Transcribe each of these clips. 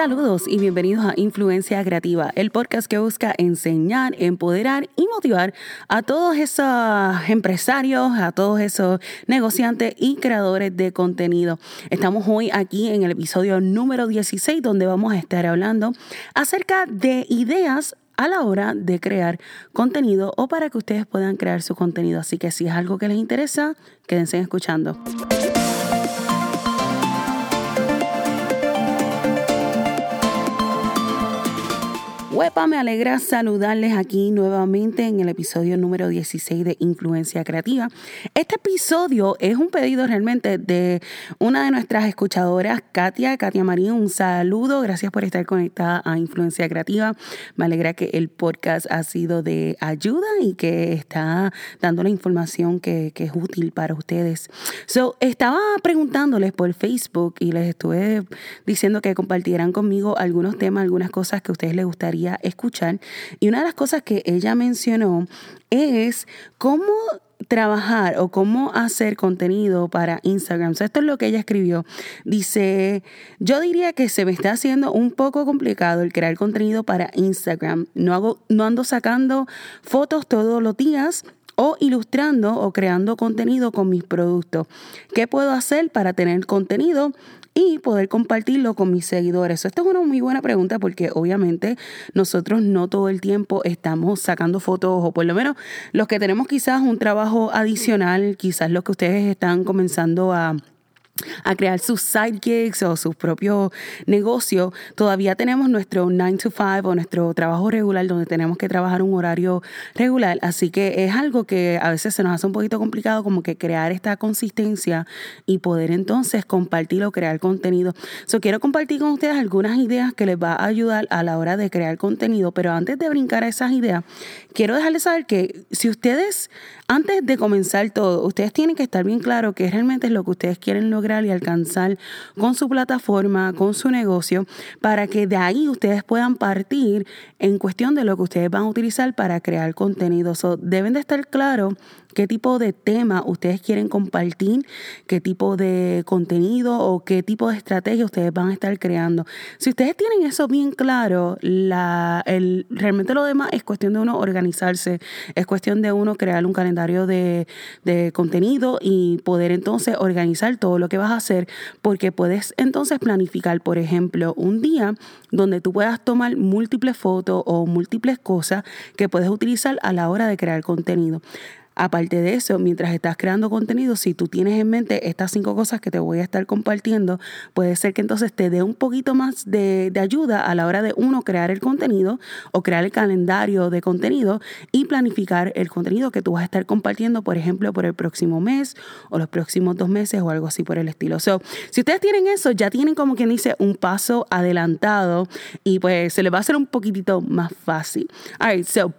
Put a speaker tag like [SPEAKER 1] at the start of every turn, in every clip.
[SPEAKER 1] Saludos y bienvenidos a Influencia Creativa, el podcast que busca enseñar, empoderar y motivar a todos esos empresarios, a todos esos negociantes y creadores de contenido. Estamos hoy aquí en el episodio número 16 donde vamos a estar hablando acerca de ideas a la hora de crear contenido o para que ustedes puedan crear su contenido. Así que si es algo que les interesa, quédense escuchando. Huepa, me alegra saludarles aquí nuevamente en el episodio número 16 de Influencia Creativa. Este episodio es un pedido realmente de una de nuestras escuchadoras, Katia, Katia Marín. Un saludo, gracias por estar conectada a Influencia Creativa. Me alegra que el podcast ha sido de ayuda y que está dando la información que, que es útil para ustedes. So, estaba preguntándoles por Facebook y les estuve diciendo que compartieran conmigo algunos temas, algunas cosas que a ustedes les gustaría escuchar. Y una de las cosas que ella mencionó es cómo trabajar o cómo hacer contenido para Instagram. esto es lo que ella escribió. Dice, yo diría que se me está haciendo un poco complicado el crear contenido para Instagram. No, hago, no ando sacando fotos todos los días o ilustrando o creando contenido con mis productos. ¿Qué puedo hacer para tener contenido y poder compartirlo con mis seguidores? Esta es una muy buena pregunta porque obviamente nosotros no todo el tiempo estamos sacando fotos o por lo menos los que tenemos quizás un trabajo adicional, quizás los que ustedes están comenzando a a crear sus sidekicks o sus propios negocios, todavía tenemos nuestro 9 to 5 o nuestro trabajo regular donde tenemos que trabajar un horario regular. Así que es algo que a veces se nos hace un poquito complicado como que crear esta consistencia y poder entonces compartir o crear contenido. So, quiero compartir con ustedes algunas ideas que les va a ayudar a la hora de crear contenido, pero antes de brincar a esas ideas, quiero dejarles saber que si ustedes, antes de comenzar todo, ustedes tienen que estar bien claro que realmente es lo que ustedes quieren lograr y alcanzar con su plataforma, con su negocio, para que de ahí ustedes puedan partir en cuestión de lo que ustedes van a utilizar para crear contenido. deben de estar claros qué tipo de tema ustedes quieren compartir, qué tipo de contenido o qué tipo de estrategia ustedes van a estar creando. Si ustedes tienen eso bien claro, realmente lo demás es cuestión de uno organizarse, es cuestión de uno crear un calendario de contenido y poder entonces organizar todo lo que vas a hacer, porque puedes entonces planificar, por ejemplo, un día donde tú puedas tomar múltiples fotos o múltiples cosas que puedes utilizar a la hora de crear contenido. Aparte de eso, mientras estás creando contenido, si tú tienes en mente estas cinco cosas que te voy a estar compartiendo, puede ser que entonces te dé un poquito más de, ayuda a la hora de uno crear el contenido o crear el calendario de contenido y planificar el contenido que tú vas a estar compartiendo, por ejemplo, por el próximo mes o los próximos dos meses o algo así por el estilo. So, si ustedes tienen eso, ya tienen como quien dice un paso adelantado y pues se les va a hacer un poquitito más fácil. All right, so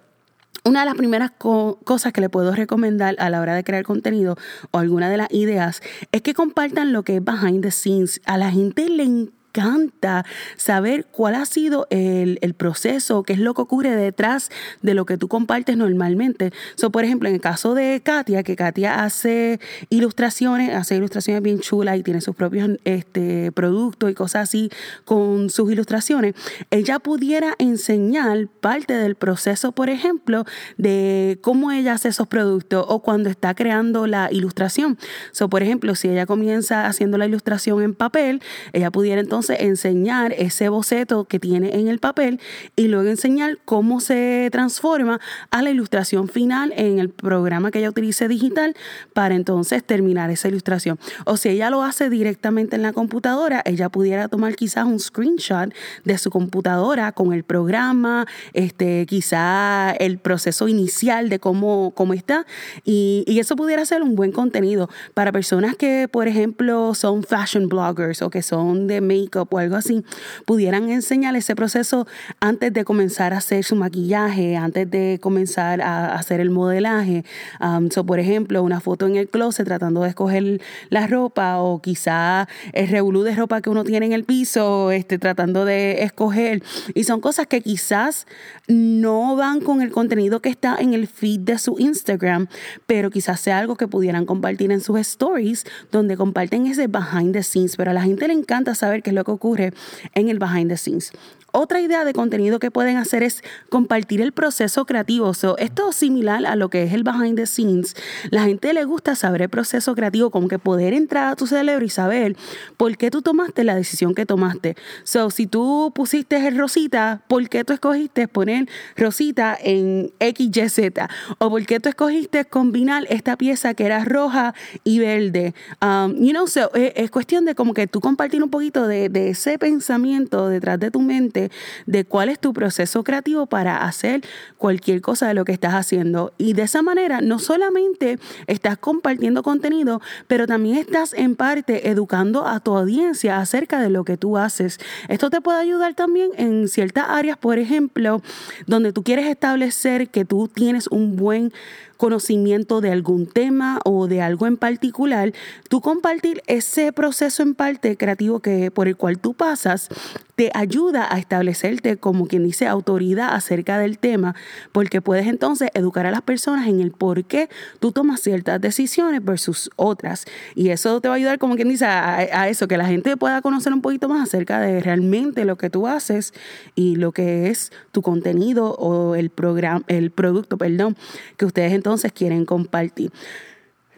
[SPEAKER 1] una de las primeras cosas que le puedo recomendar a la hora de crear contenido o alguna de las ideas es que compartan lo que es behind the scenes. A la gente le encanta encanta saber cuál ha sido el, el, proceso, qué es lo que ocurre detrás de lo que tú compartes normalmente. So, por ejemplo, en el caso de Katia, que Katia hace ilustraciones, hace ilustraciones bien chulas y tiene sus propios este, productos y cosas así con sus ilustraciones, ella pudiera enseñar parte del proceso, por ejemplo, de cómo ella hace esos productos o cuando está creando la ilustración. So, por ejemplo, si ella comienza haciendo la ilustración en papel, ella pudiera entonces enseñar ese boceto que tiene en el papel y luego enseñar cómo se transforma a la ilustración final en el programa que ella utilice digital para entonces terminar esa ilustración. O si ella lo hace directamente en la computadora, ella pudiera tomar quizás un screenshot de su computadora con el programa, este, quizá el proceso inicial de cómo, cómo está y, y eso pudiera ser un buen contenido para personas que, por ejemplo, son fashion bloggers o que son de make o algo así, pudieran enseñar ese proceso antes de comenzar a hacer su maquillaje, antes de comenzar a hacer el modelaje. Um, por ejemplo, una foto en el closet tratando de escoger la ropa o quizá el revolú de ropa que uno tiene en el piso, este, tratando de escoger. Y son cosas que quizás no van con el contenido que está en el feed de su Instagram, pero quizás sea algo que pudieran compartir en sus stories, donde comparten ese behind the scenes. Pero a la gente le encanta saber que lo que ocurre en el behind the scenes. Otra idea de contenido que pueden hacer es compartir el proceso creativo. esto es similar a lo que es el behind the scenes. La gente le gusta saber el proceso creativo, como que poder entrar a tu cerebro y saber por qué tú tomaste la decisión que tomaste. So, si tú pusiste el rosita, ¿por qué tú escogiste poner rosita en XYZ? O por qué tú escogiste combinar esta pieza que era roja y verde. Um, you es, es, cuestión de como que tú compartir un poquito de, de ese pensamiento detrás de tu mente de cuál es tu proceso creativo para hacer cualquier cosa de lo que estás haciendo. Y de esa manera no solamente estás compartiendo contenido, pero también estás en parte educando a tu audiencia acerca de lo que tú haces. Esto te puede ayudar también en ciertas áreas, por ejemplo, donde tú quieres establecer que tú tienes un buen conocimiento de algún tema o de algo en particular, tú compartir ese proceso en parte creativo que por el cual tú pasas te ayuda a establecerte como quien dice autoridad acerca del tema, porque puedes entonces educar a las personas en el por qué tú tomas ciertas decisiones versus otras. Y eso te va a ayudar como quien dice a, eso, que la gente pueda conocer un poquito más acerca de realmente lo que tú haces y lo que es tu contenido o el programa, el producto, perdón, que ustedes entonces quieren compartir.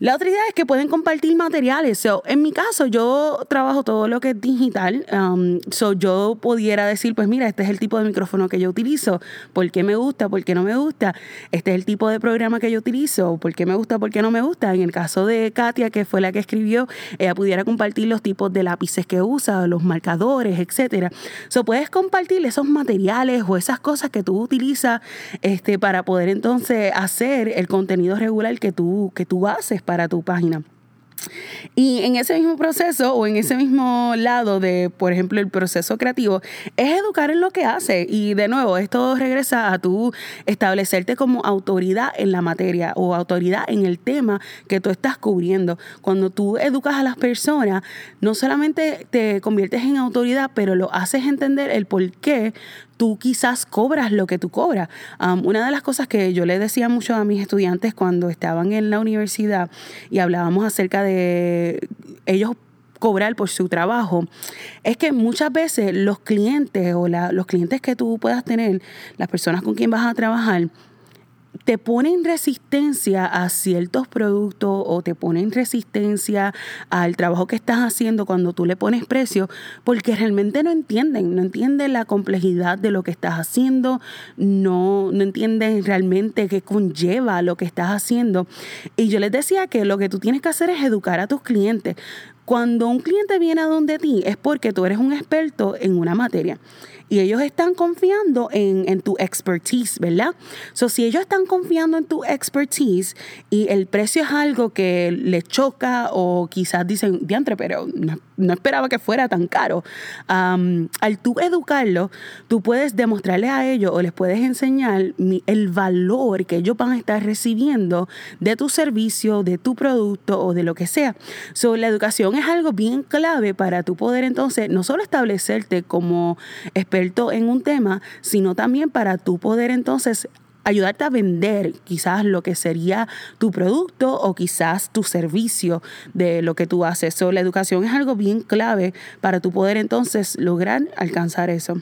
[SPEAKER 1] La otra idea es que pueden compartir materiales. So, en mi caso, yo trabajo todo lo que es digital. Um, so, yo pudiera decir, pues mira, este es el tipo de micrófono que yo utilizo. ¿Por qué me gusta? ¿Por qué no me gusta? Este es el tipo de programa que yo utilizo. ¿Por qué me gusta? ¿Por qué no me gusta? En el caso de Katia, que fue la que escribió, ella pudiera compartir los tipos de lápices que usa, los marcadores, etcétera. So, puedes compartir esos materiales o esas cosas que tú utilizas este, para poder entonces hacer el contenido regular que tú, que tú haces para tu página. Y en ese mismo proceso o en ese mismo lado de, por ejemplo, el proceso creativo, es educar en lo que hace. Y de nuevo, esto regresa a tú establecerte como autoridad en la materia o autoridad en el tema que tú estás cubriendo. Cuando tú educas a las personas, no solamente te conviertes en autoridad, pero lo haces entender el por qué tú quizás cobras lo que tú cobras. una de las cosas que yo le decía mucho a mis estudiantes cuando estaban en la universidad y hablábamos acerca de ellos cobrar por su trabajo, es que muchas veces los clientes o los clientes que tú puedas tener, las personas con quien vas a trabajar, te ponen resistencia a ciertos productos o te ponen resistencia al trabajo que estás haciendo cuando tú le pones precio, porque realmente no entienden, no entienden la complejidad de lo que estás haciendo, no, no entienden realmente qué conlleva lo que estás haciendo. Y yo les decía que lo que tú tienes que hacer es educar a tus clientes. Cuando un cliente viene a donde ti es porque tú eres un experto en una materia y ellos están confiando en, tu expertise, ¿verdad? So, si ellos están confiando en tu expertise y el precio es algo que les choca o quizás dicen, diantre, pero no, esperaba que fuera tan caro, al tú educarlo, tú puedes demostrarles a ellos o les puedes enseñar el valor que ellos van a estar recibiendo de tu servicio, de tu producto o de lo que sea. So, la educación es algo bien clave para tu poder entonces no solo establecerte como experto, en un tema, sino también para tú poder entonces ayudarte a vender quizás lo que sería tu producto o quizás tu servicio de lo que tú haces. So, la educación es algo bien clave para tú poder entonces lograr alcanzar eso.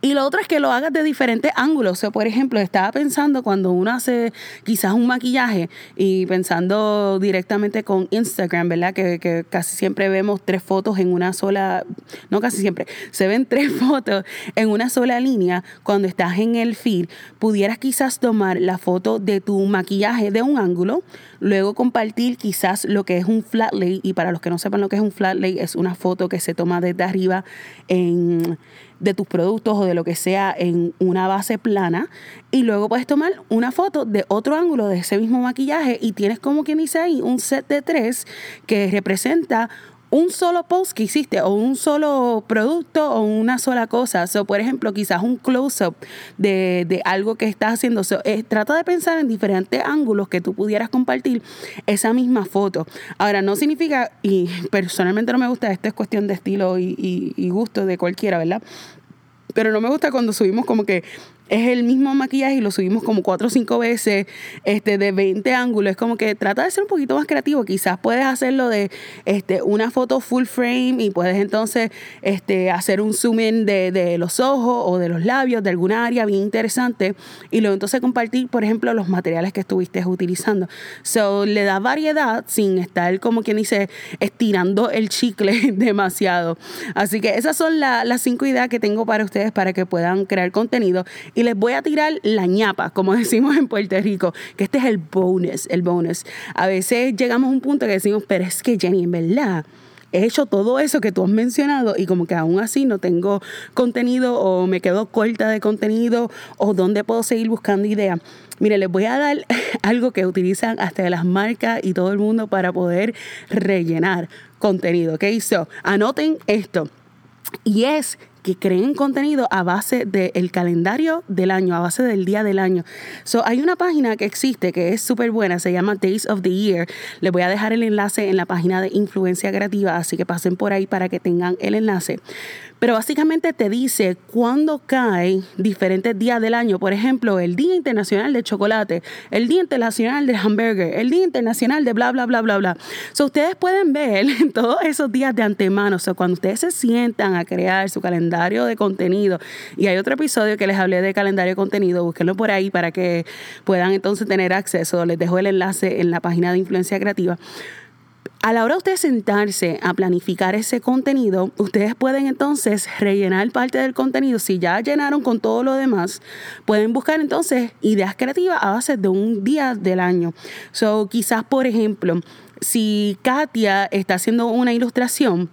[SPEAKER 1] Y lo otro es que lo hagas de diferentes ángulos. O sea, por ejemplo, estaba pensando cuando uno hace quizás un maquillaje y pensando directamente con Instagram, ¿verdad? Que, que, casi siempre vemos tres fotos en una sola, no casi siempre, se ven tres fotos en una sola línea. Cuando estás en el feed, pudieras quizás tomar la foto de tu maquillaje de un ángulo, luego compartir quizás lo que es un flat lay. Y para los que no sepan lo que es un flat lay, es una foto que se toma desde arriba en de tus productos o de lo que sea en una base plana y luego puedes tomar una foto de otro ángulo de ese mismo maquillaje y tienes como quien dice ahí un set de tres que representa un solo post que hiciste o un solo producto o una sola cosa. So, por ejemplo, quizás un close-up de, algo que estás haciendo. Eh, trata de pensar en diferentes ángulos que tú pudieras compartir esa misma foto. Ahora, no significa, y personalmente no me gusta, esto es cuestión de estilo y, y gusto de cualquiera, ¿verdad? Pero no me gusta cuando subimos como que es el mismo maquillaje y lo subimos como cuatro o cinco veces este, de 20 ángulos. Es como que trata de ser un poquito más creativo. Quizás puedes hacerlo de este, una foto full frame y puedes entonces este, hacer un zoom in de, de los ojos o de los labios, de alguna área bien interesante y luego entonces compartir, por ejemplo, los materiales que estuviste utilizando. So, le da variedad sin estar como quien dice estirando el chicle demasiado. Así que esas son las cinco ideas que tengo para ustedes para que puedan crear contenido les voy a tirar la ñapa, como decimos en Puerto Rico, que este es el bonus, el bonus. A veces llegamos a un punto que decimos, pero es que Jenny, en verdad, he hecho todo eso que tú has mencionado y como que aún así no tengo contenido o me quedo corta de contenido o dónde puedo seguir buscando ideas. Mire, les voy a dar algo que utilizan hasta las marcas y todo el mundo para poder rellenar contenido, ¿ok? So, anoten esto. Y es que creen contenido a base del calendario del año, a base del día del año. So, hay una página que existe que es súper buena, se llama Days of the Year. Les voy a dejar el enlace en la página de Influencia Creativa, así que pasen por ahí para que tengan el enlace. Pero básicamente te dice cuándo caen diferentes días del año. Por ejemplo, el Día Internacional del Chocolate, el Día Internacional del Hamburger, el Día Internacional de bla, bla, bla, bla, bla. So, ustedes pueden ver todos esos días de antemano. O sea, cuando ustedes se sientan a crear su calendario de contenido, y hay otro episodio que les hablé de calendario de contenido, búsquenlo por ahí para que puedan entonces tener acceso. Les dejo el enlace en la página de Influencia Creativa a la hora de ustedes sentarse a planificar ese contenido, ustedes pueden entonces rellenar parte del contenido. Si ya llenaron con todo lo demás, pueden buscar entonces ideas creativas a base de un día del año. So, quizás, por ejemplo, si Katia está haciendo una ilustración,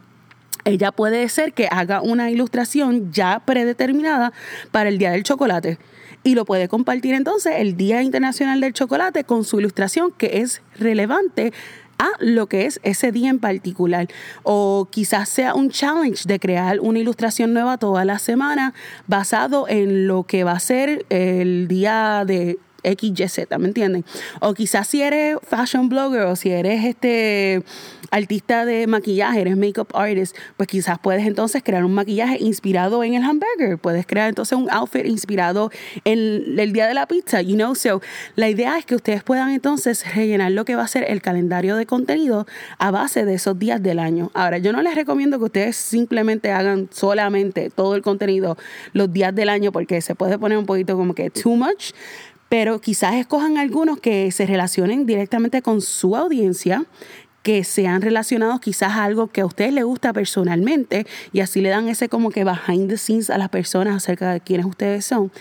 [SPEAKER 1] ella puede ser que haga una ilustración ya predeterminada para el Día del Chocolate y lo puede compartir entonces el Día Internacional del Chocolate con su ilustración que es relevante a lo que es ese día en particular. O quizás sea un challenge de crear una ilustración nueva toda la semana basado en lo que va a ser el día de XYZ, ¿me entienden? O quizás si eres fashion blogger o si eres este artista de maquillaje, eres makeup artist, pues quizás puedes entonces crear un maquillaje inspirado en el hamburger, puedes crear entonces un outfit inspirado en el día de la pizza, you know, so la idea es que ustedes puedan entonces rellenar lo que va a ser el calendario de contenido a base de esos días del año. Ahora, yo no les recomiendo que ustedes simplemente hagan solamente todo el contenido los días del año porque se puede poner un poquito como que too much, pero quizás escojan algunos que se relacionen directamente con su audiencia, que sean relacionados quizás a algo que a ustedes les gusta personalmente y así le dan ese como que behind the scenes a las personas acerca de quiénes ustedes son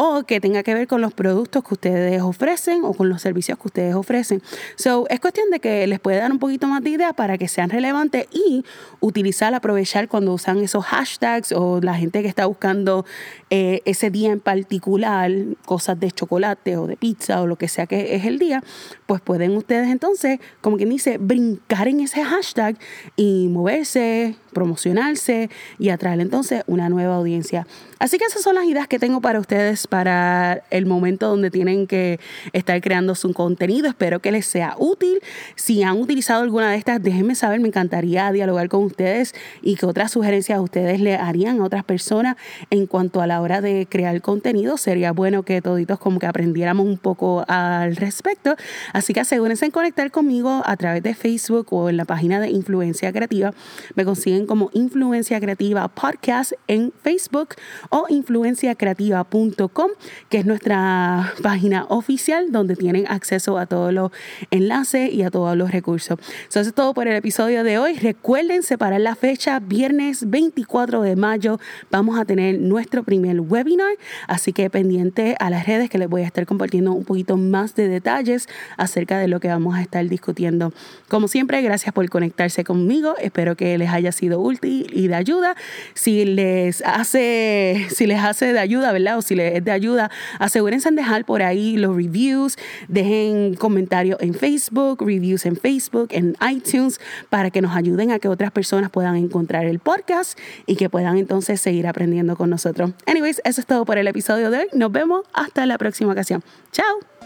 [SPEAKER 1] o que tenga que ver con los productos que ustedes ofrecen o con los servicios que ustedes ofrecen. So, es cuestión de que les puede dar un poquito más de idea para que sean relevantes y utilizar, aprovechar cuando usan esos hashtags o la gente que está buscando eh, ese día en particular, cosas de chocolate o de pizza o lo que sea que es el día, pues pueden ustedes entonces, como quien dice, brincar en ese hashtag y moverse, promocionarse y atraer entonces una nueva audiencia. Así que esas son las ideas que tengo para ustedes para el momento donde tienen que estar creando su contenido. Espero que les sea útil. Si han utilizado alguna de estas, déjenme saber. Me encantaría dialogar con ustedes y que otras sugerencias ustedes le harían a otras personas en cuanto a la hora de crear contenido. Sería bueno que toditos como que aprendiéramos un poco al respecto. Así que asegúrense en conectar conmigo a través de Facebook o en la página de Influencia Creativa. Me consiguen como Influencia Creativa Podcast en Facebook o influenciacreativa.com, que es nuestra página oficial donde tienen acceso a todos los enlaces y a todos los recursos. Eso es todo por el episodio de hoy. Recuerden separar la fecha, viernes 24 de mayo vamos a tener nuestro primer webinar, así que pendiente a las redes que les voy a estar compartiendo un poquito más de detalles acerca de lo que vamos a estar discutiendo. Como siempre, gracias por conectarse conmigo. Espero que les haya sido útil y de ayuda. Si les hace si les hace de ayuda, ¿verdad? O si les es de ayuda, asegúrense en dejar por ahí los reviews, dejen comentarios en Facebook, reviews en Facebook, en iTunes, para que nos ayuden a que otras personas puedan encontrar el podcast y que puedan entonces seguir aprendiendo con nosotros. Anyways, eso es todo por el episodio de hoy. Nos vemos hasta la próxima ocasión. Chao.